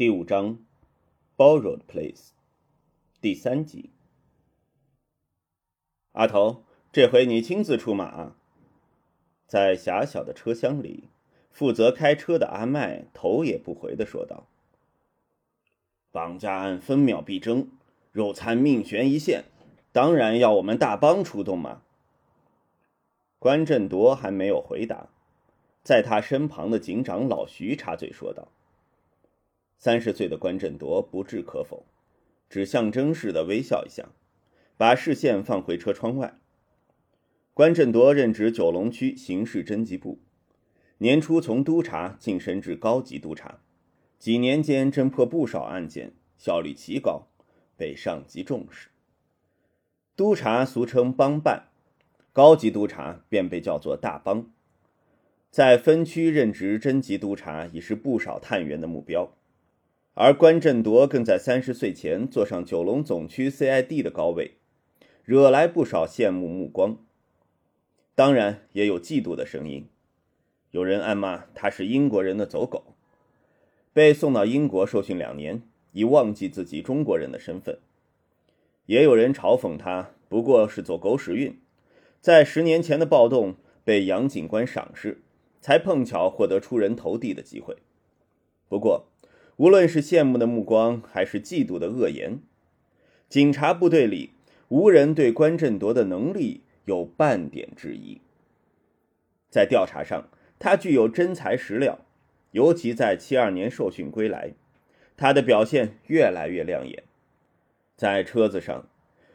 第五章，Borrowed Place，第三集。阿头，这回你亲自出马。在狭小的车厢里，负责开车的阿麦头也不回的说道：“绑架案分秒必争，肉餐命悬一线，当然要我们大帮出动嘛。”关振铎还没有回答，在他身旁的警长老徐插嘴说道。三十岁的关振铎不置可否，只象征式的微笑一下，把视线放回车窗外。关振铎任职九龙区刑事侦缉部，年初从督察晋升至高级督察，几年间侦破不少案件，效率极高，被上级重视。督察俗称帮办，高级督察便被叫做大帮。在分区任职侦缉督察已是不少探员的目标。而关振铎更在三十岁前坐上九龙总区 CID 的高位，惹来不少羡慕目光。当然，也有嫉妒的声音，有人暗骂他是英国人的走狗，被送到英国受训两年，已忘记自己中国人的身份；也有人嘲讽他不过是走狗屎运，在十年前的暴动被杨警官赏识，才碰巧获得出人头地的机会。不过，无论是羡慕的目光，还是嫉妒的恶言，警察部队里无人对关振铎的能力有半点质疑。在调查上，他具有真材实料，尤其在七二年受训归来，他的表现越来越亮眼。在车子上，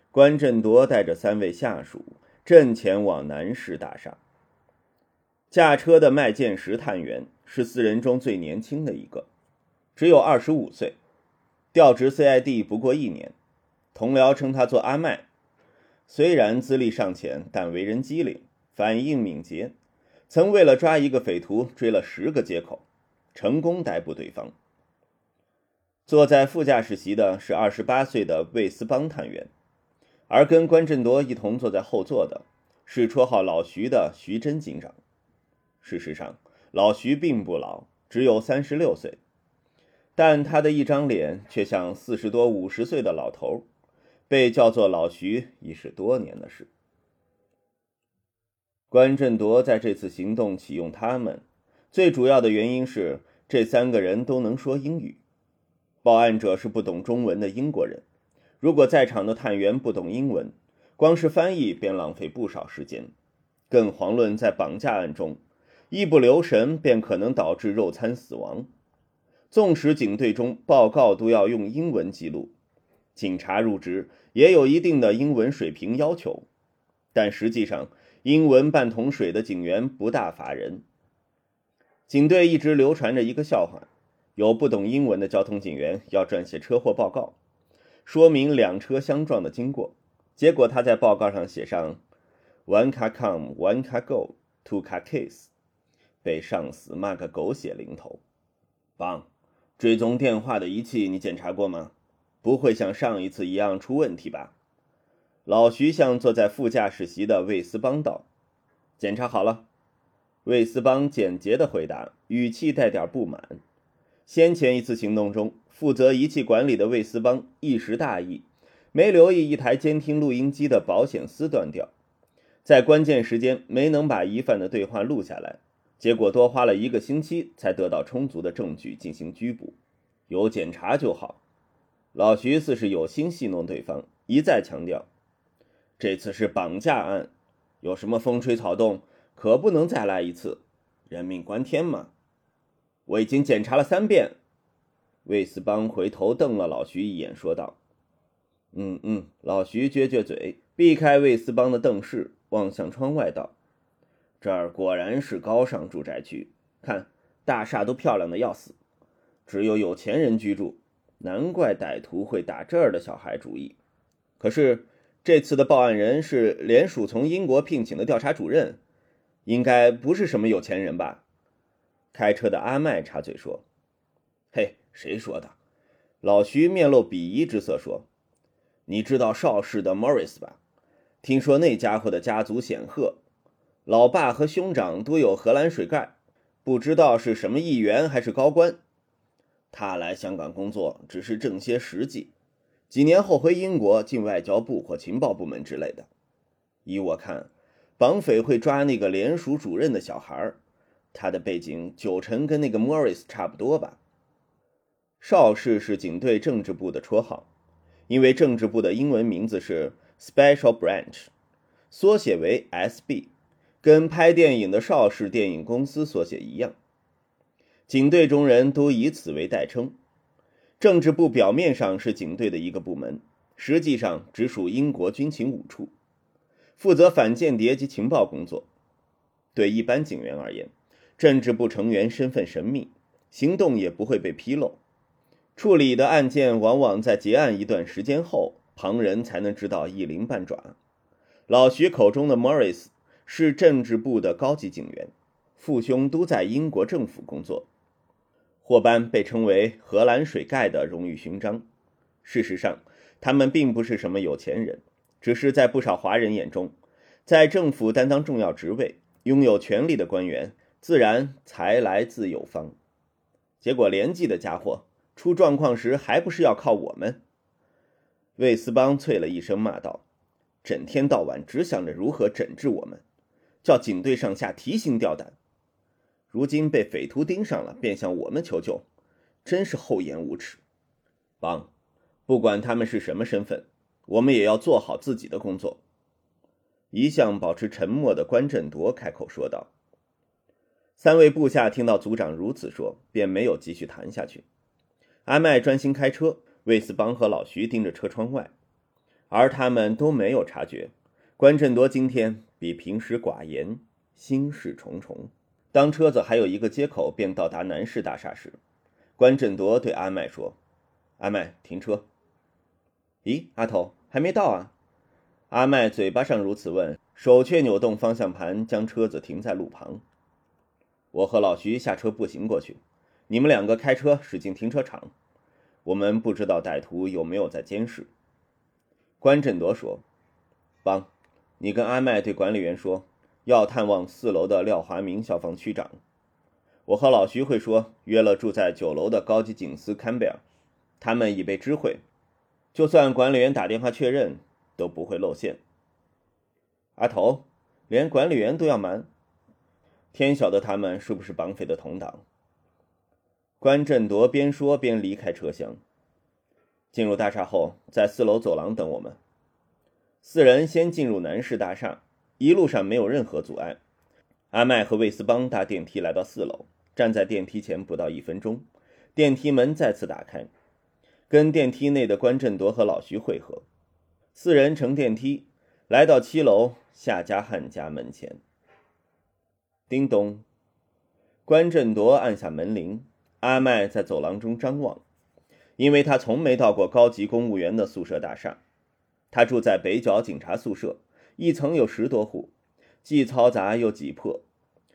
关振铎带着三位下属正前往南市大厦。驾车的麦建石探员是四人中最年轻的一个。只有二十五岁，调职 CID 不过一年，同僚称他做阿麦。虽然资历尚浅，但为人机灵，反应敏捷，曾为了抓一个匪徒追了十个街口，成功逮捕对方。坐在副驾驶席的是二十八岁的魏斯邦探员，而跟关振铎一同坐在后座的是绰号老徐的徐真警长。事实上，老徐并不老，只有三十六岁。但他的一张脸却像四十多、五十岁的老头，被叫做老徐已是多年的事。关振铎在这次行动启用他们，最主要的原因是这三个人都能说英语。报案者是不懂中文的英国人，如果在场的探员不懂英文，光是翻译便浪费不少时间，更遑论在绑架案中，一不留神便可能导致肉餐死亡。纵使警队中报告都要用英文记录，警察入职也有一定的英文水平要求，但实际上英文半桶水的警员不大乏人。警队一直流传着一个笑话：有不懂英文的交通警员要撰写车祸报告，说明两车相撞的经过，结果他在报告上写上 “one car come, one car go, two car kiss”，被上司骂个狗血淋头。棒。追踪电话的仪器你检查过吗？不会像上一次一样出问题吧？老徐向坐在副驾驶席的魏斯邦道：“检查好了。”魏斯邦简洁的回答，语气带点不满。先前一次行动中，负责仪器管理的魏斯邦一时大意，没留意一台监听录音机的保险丝断掉，在关键时间没能把疑犯的对话录下来。结果多花了一个星期才得到充足的证据进行拘捕，有检查就好。老徐似是有心戏弄对方，一再强调：“这次是绑架案，有什么风吹草动，可不能再来一次，人命关天嘛。”我已经检查了三遍。魏斯邦回头瞪了老徐一眼，说道：“嗯嗯。”老徐撅撅嘴，避开魏斯邦的瞪视，望向窗外道。这儿果然是高尚住宅区，看大厦都漂亮的要死，只有有钱人居住，难怪歹徒会打这儿的小孩主意。可是这次的报案人是联署从英国聘请的调查主任，应该不是什么有钱人吧？开车的阿麦插嘴说：“嘿，谁说的？”老徐面露鄙夷之色说：“你知道邵氏的 Morris 吧？听说那家伙的家族显赫。”老爸和兄长都有荷兰水盖，不知道是什么议员还是高官。他来香港工作只是挣些实际，几年后回英国进外交部或情报部门之类的。依我看，绑匪会抓那个联署主任的小孩他的背景九成跟那个 Morris 差不多吧。邵氏是警队政治部的绰号，因为政治部的英文名字是 Special Branch，缩写为 SB，跟拍电影的邵氏电影公司所写一样。警队中人都以此为代称。政治部表面上是警队的一个部门，实际上直属英国军情五处，负责反间谍及情报工作。对一般警员而言，政治部成员身份神秘，行动也不会被披露。处理的案件往往在结案一段时间后，旁人才能知道一鳞半爪。老徐口中的 Morris 是政治部的高级警员，父兄都在英国政府工作。霍班被称为“荷兰水盖”的荣誉勋章。事实上，他们并不是什么有钱人，只是在不少华人眼中，在政府担当重要职位、拥有权力的官员，自然财来自有方。结果，连记的家伙出状况时，还不是要靠我们？魏斯邦啐了一声，骂道：“整天到晚只想着如何整治我们，叫警队上下提心吊胆。”如今被匪徒盯上了，便向我们求救，真是厚颜无耻！帮，不管他们是什么身份，我们也要做好自己的工作。一向保持沉默的关振铎开口说道。三位部下听到组长如此说，便没有继续谈下去。阿麦专心开车，魏斯邦和老徐盯着车窗外，而他们都没有察觉，关振铎今天比平时寡言，心事重重。当车子还有一个街口便到达南市大厦时，关振铎对阿麦说：“阿麦，停车。”“咦，阿头还没到啊？”阿麦嘴巴上如此问，手却扭动方向盘，将车子停在路旁。我和老徐下车步行过去，你们两个开车驶进停车场。我们不知道歹徒有没有在监视。”关振铎说：“帮，你跟阿麦对管理员说。”要探望四楼的廖华明消防区长，我和老徐会说约了住在九楼的高级警司坎贝尔，他们已被知会，就算管理员打电话确认，都不会露馅。阿头，连管理员都要瞒，天晓得他们是不是绑匪的同党。关振铎边说边离开车厢，进入大厦后，在四楼走廊等我们。四人先进入南市大厦。一路上没有任何阻碍。阿麦和魏斯邦搭电梯来到四楼，站在电梯前不到一分钟，电梯门再次打开，跟电梯内的关振铎和老徐会合。四人乘电梯来到七楼夏家汉家门前。叮咚，关振铎按下门铃。阿麦在走廊中张望，因为他从没到过高级公务员的宿舍大厦。他住在北角警察宿舍。一层有十多户，既嘈杂又挤迫，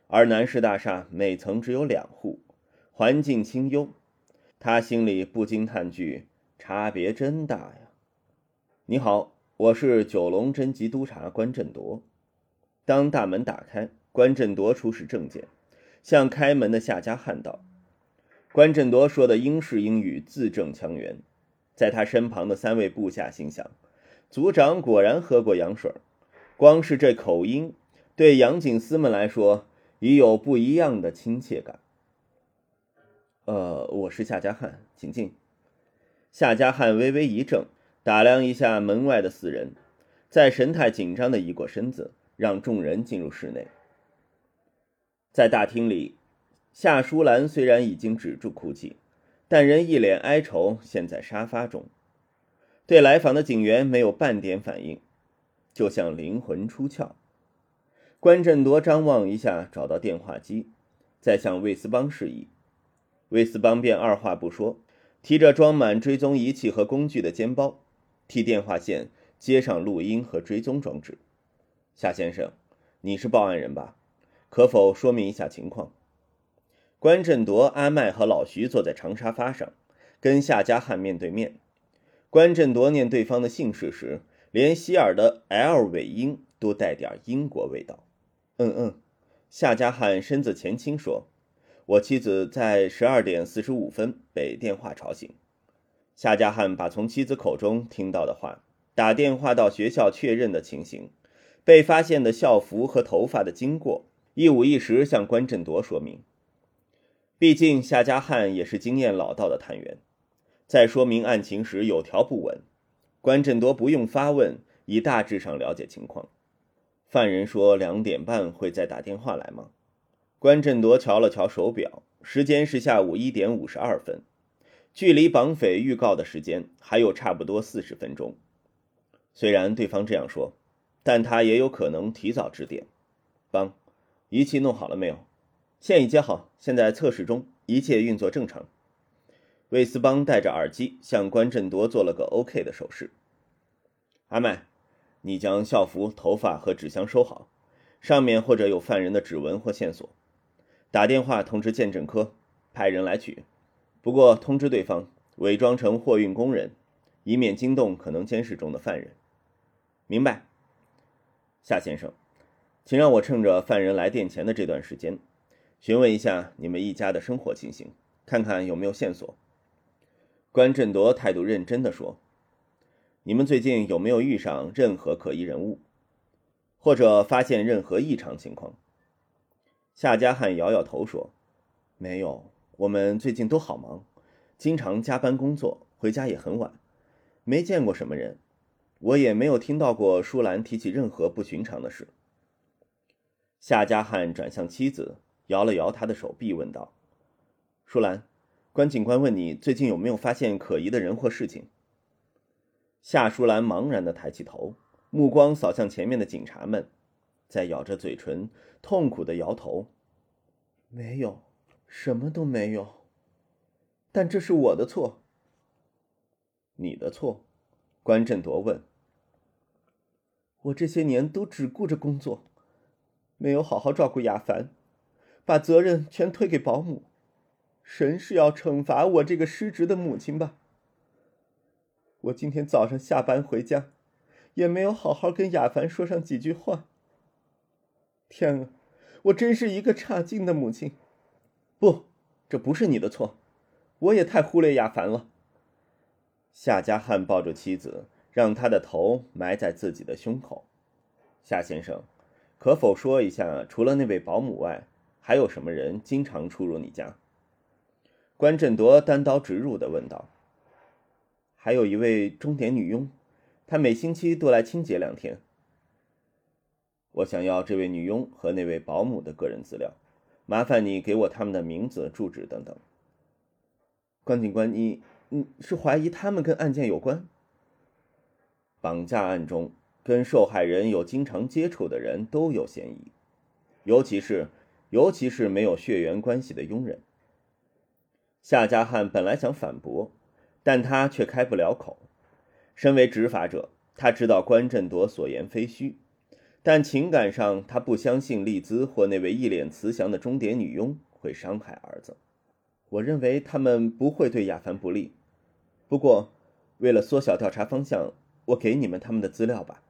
而南市大厦每层只有两户，环境清幽。他心里不禁叹句：“差别真大呀！”你好，我是九龙侦缉督察关振铎。当大门打开，关振铎出示证件，向开门的夏家汉道。关振铎说的英式英语字正腔圆，在他身旁的三位部下心想：组长果然喝过洋水。光是这口音，对杨警司们来说已有不一样的亲切感。呃，我是夏家汉，请进。夏家汉微微一怔，打量一下门外的四人，在神态紧张的移过身子，让众人进入室内。在大厅里，夏淑兰虽然已经止住哭泣，但仍一脸哀愁，陷在沙发中，对来访的警员没有半点反应。就像灵魂出窍，关振铎张望一下，找到电话机，再向魏斯邦示意，魏斯邦便二话不说，提着装满追踪仪器和工具的肩包，替电话线接上录音和追踪装置。夏先生，你是报案人吧？可否说明一下情况？关振铎、阿麦和老徐坐在长沙发上，跟夏家汉面对面。关振铎念对方的姓氏时。连希尔的 L 尾音都带点英国味道。嗯嗯，夏家汉身子前倾说：“我妻子在十二点四十五分被电话吵醒。夏家汉把从妻子口中听到的话，打电话到学校确认的情形，被发现的校服和头发的经过，一五一十向关振铎说明。毕竟夏家汉也是经验老道的探员，在说明案情时有条不紊。关振铎不用发问，已大致上了解情况。犯人说两点半会再打电话来吗？关振铎瞧了瞧手表，时间是下午一点五十二分，距离绑匪预告的时间还有差不多四十分钟。虽然对方这样说，但他也有可能提早致电。帮，仪器弄好了没有？线已接好，现在测试中，一切运作正常。魏斯邦戴着耳机，向关振铎做了个 OK 的手势。阿麦，你将校服、头发和纸箱收好，上面或者有犯人的指纹或线索。打电话通知鉴证科，派人来取。不过通知对方伪装成货运工人，以免惊动可能监视中的犯人。明白，夏先生，请让我趁着犯人来电前的这段时间，询问一下你们一家的生活情形，看看有没有线索。关振铎态度认真地说：“你们最近有没有遇上任何可疑人物，或者发现任何异常情况？”夏家汉摇摇头说：“没有，我们最近都好忙，经常加班工作，回家也很晚，没见过什么人。我也没有听到过舒兰提起任何不寻常的事。”夏家汉转向妻子，摇了摇他的手臂，问道：“舒兰，关警官问你最近有没有发现可疑的人或事情？”夏舒兰茫然地抬起头，目光扫向前面的警察们。在咬着嘴唇，痛苦的摇头。没有，什么都没有。但这是我的错。你的错？关振铎问。我这些年都只顾着工作，没有好好照顾亚凡，把责任全推给保姆。神是要惩罚我这个失职的母亲吧？我今天早上下班回家，也没有好好跟亚凡说上几句话。天啊，我真是一个差劲的母亲！不，这不是你的错，我也太忽略亚凡了。夏家汉抱住妻子，让他的头埋在自己的胸口。夏先生，可否说一下，除了那位保姆外，还有什么人经常出入你家？关振铎单刀直入的问道。还有一位钟点女佣，她每星期都来清洁两天。我想要这位女佣和那位保姆的个人资料，麻烦你给我他们的名字、住址等等。关警官，你你是怀疑他们跟案件有关？绑架案中跟受害人有经常接触的人都有嫌疑，尤其是尤其是没有血缘关系的佣人。夏家汉本来想反驳，但他却开不了口。身为执法者，他知道关振铎所言非虚。但情感上，他不相信丽兹或那位一脸慈祥的钟点女佣会伤害儿子。我认为他们不会对亚凡不利。不过，为了缩小调查方向，我给你们他们的资料吧。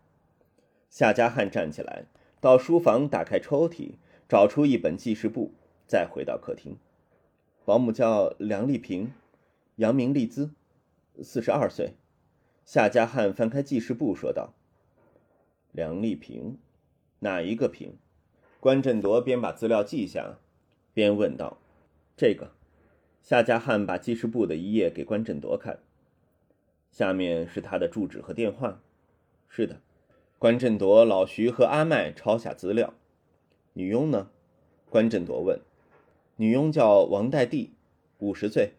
夏家汉站起来，到书房打开抽屉，找出一本记事簿，再回到客厅。保姆叫梁丽萍，杨名丽兹，四十二岁。夏家汉翻开记事簿，说道。梁丽萍，哪一个萍？关振铎边把资料记下，边问道：“这个。”夏家汉把记事簿的一页给关振铎看，下面是他的住址和电话。是的，关振铎、老徐和阿麦抄下资料。女佣呢？关振铎问。女佣叫王代娣，五十岁，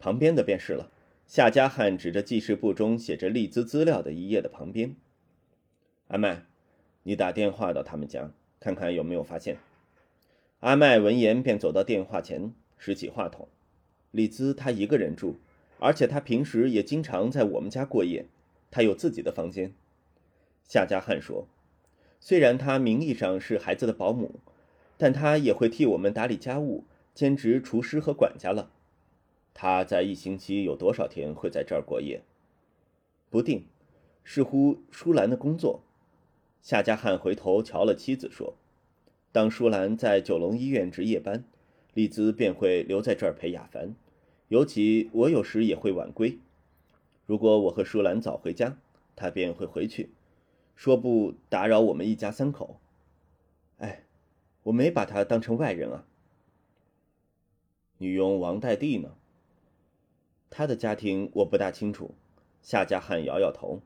旁边的便是了。夏家汉指着记事簿中写着丽兹资料的一页的旁边。阿麦，你打电话到他们家，看看有没有发现。阿麦闻言便走到电话前，拾起话筒。丽兹她一个人住，而且她平时也经常在我们家过夜，她有自己的房间。夏家汉说：“虽然她名义上是孩子的保姆，但她也会替我们打理家务，兼职厨师和管家了。他在一星期有多少天会在这儿过夜？不定，似乎舒兰的工作。”夏家汉回头瞧了妻子，说：“当舒兰在九龙医院值夜班，丽兹便会留在这儿陪雅凡，尤其我有时也会晚归。如果我和舒兰早回家，他便会回去，说不打扰我们一家三口。哎，我没把他当成外人啊。女佣王代蒂呢？她的家庭我不大清楚。夏家汉摇摇头，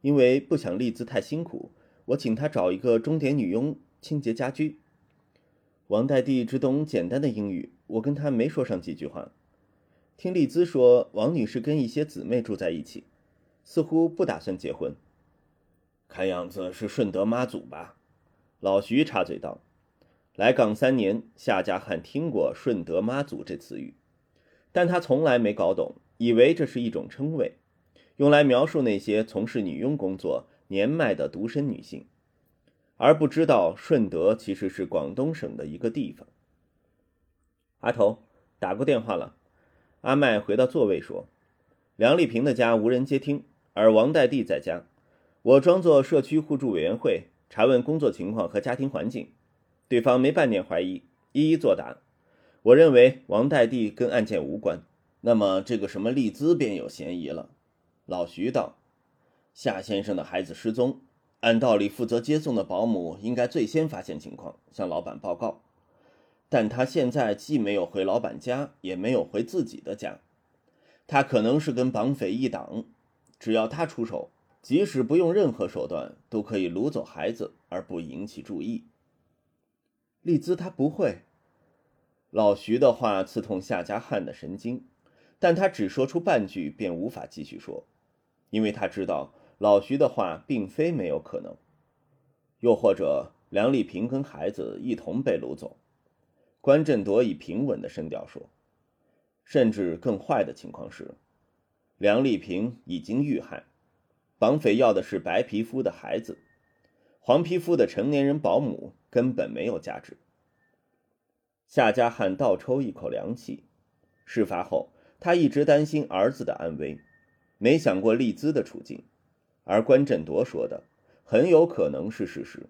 因为不想丽兹太辛苦，我请她找一个钟点女佣清洁家居。王代蒂只懂简单的英语，我跟她没说上几句话。听丽兹说，王女士跟一些姊妹住在一起，似乎不打算结婚。看样子是顺德妈祖吧？老徐插嘴道。来港三年，夏家汉听过“顺德妈祖”这词语，但他从来没搞懂，以为这是一种称谓，用来描述那些从事女佣工作、年迈的独身女性，而不知道顺德其实是广东省的一个地方。阿头打过电话了。阿麦回到座位说：“梁丽萍的家无人接听，而王代弟在家。我装作社区互助委员会，查问工作情况和家庭环境。对方没半点怀疑，一一作答。我认为王代弟跟案件无关。那么这个什么丽兹便有嫌疑了。”老徐道：“夏先生的孩子失踪，按道理负责接送的保姆应该最先发现情况，向老板报告。”但他现在既没有回老板家，也没有回自己的家，他可能是跟绑匪一党。只要他出手，即使不用任何手段，都可以掳走孩子而不引起注意。丽兹他不会。老徐的话刺痛夏家汉的神经，但他只说出半句便无法继续说，因为他知道老徐的话并非没有可能。又或者梁丽萍跟孩子一同被掳走。关振铎以平稳的声调说：“甚至更坏的情况是，梁丽萍已经遇害，绑匪要的是白皮肤的孩子，黄皮肤的成年人保姆根本没有价值。”夏家汉倒抽一口凉气。事发后，他一直担心儿子的安危，没想过丽兹的处境，而关振铎说的很有可能是事实。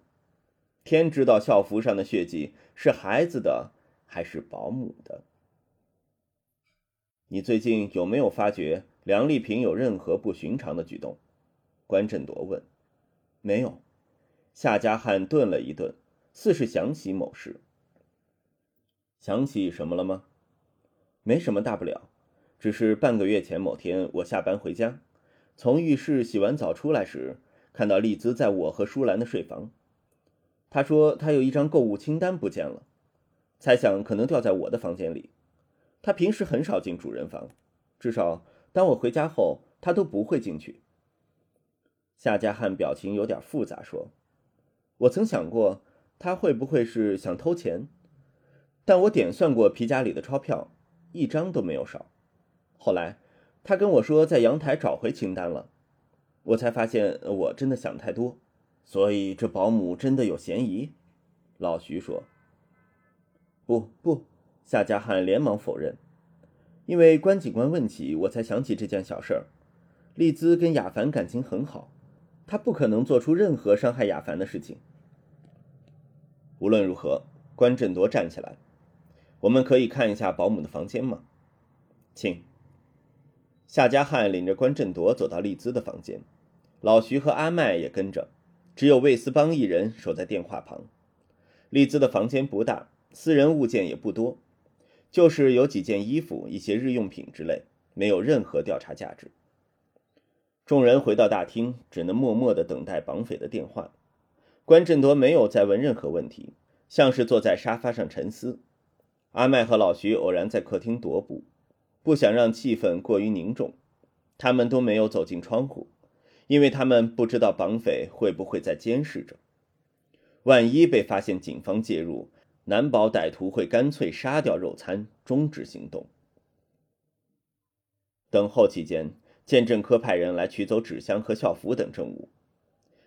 天知道校服上的血迹是孩子的。还是保姆的。你最近有没有发觉梁丽萍有任何不寻常的举动？关振铎问。没有。夏家汉顿了一顿，似是想起某事。想起什么了吗？没什么大不了，只是半个月前某天，我下班回家，从浴室洗完澡出来时，看到丽兹在我和舒兰的睡房。她说她有一张购物清单不见了。猜想可能掉在我的房间里。他平时很少进主人房，至少当我回家后，他都不会进去。夏家汉表情有点复杂，说：“我曾想过他会不会是想偷钱，但我点算过皮夹里的钞票，一张都没有少。后来他跟我说在阳台找回清单了，我才发现我真的想太多。所以这保姆真的有嫌疑。”老徐说。不不，夏家汉连忙否认。因为关警官问起，我才想起这件小事儿。丽兹跟亚凡感情很好，他不可能做出任何伤害亚凡的事情。无论如何，关振铎站起来，我们可以看一下保姆的房间吗？请。夏家汉领着关振铎走到丽兹的房间，老徐和阿麦也跟着，只有魏斯邦一人守在电话旁。丽兹的房间不大。私人物件也不多，就是有几件衣服、一些日用品之类，没有任何调查价值。众人回到大厅，只能默默地等待绑匪的电话。关振铎没有再问任何问题，像是坐在沙发上沉思。阿麦和老徐偶然在客厅踱步，不想让气氛过于凝重，他们都没有走进窗户，因为他们不知道绑匪会不会在监视着。万一被发现，警方介入。难保歹徒会干脆杀掉肉餐，终止行动。等候期间，鉴证科派人来取走纸箱和校服等证物。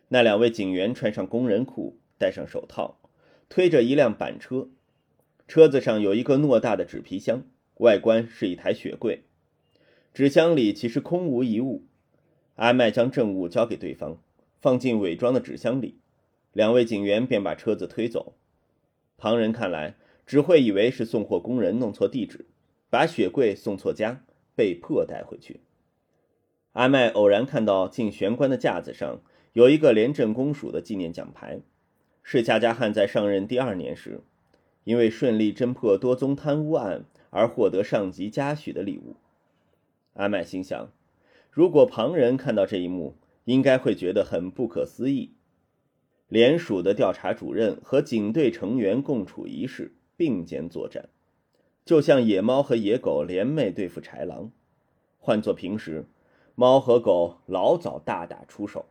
那两位警员穿上工人裤，戴上手套，推着一辆板车，车子上有一个偌大的纸皮箱，外观是一台雪柜。纸箱里其实空无一物。阿麦将证物交给对方，放进伪装的纸箱里，两位警员便把车子推走。旁人看来，只会以为是送货工人弄错地址，把雪柜送错家，被迫带回去。阿麦偶然看到进玄关的架子上有一个廉政公署的纪念奖牌，是夏家汉在上任第二年时，因为顺利侦破多宗贪污案而获得上级嘉许的礼物。阿麦心想，如果旁人看到这一幕，应该会觉得很不可思议。联署的调查主任和警队成员共处一室，并肩作战，就像野猫和野狗联袂对付豺狼。换作平时，猫和狗老早大打出手。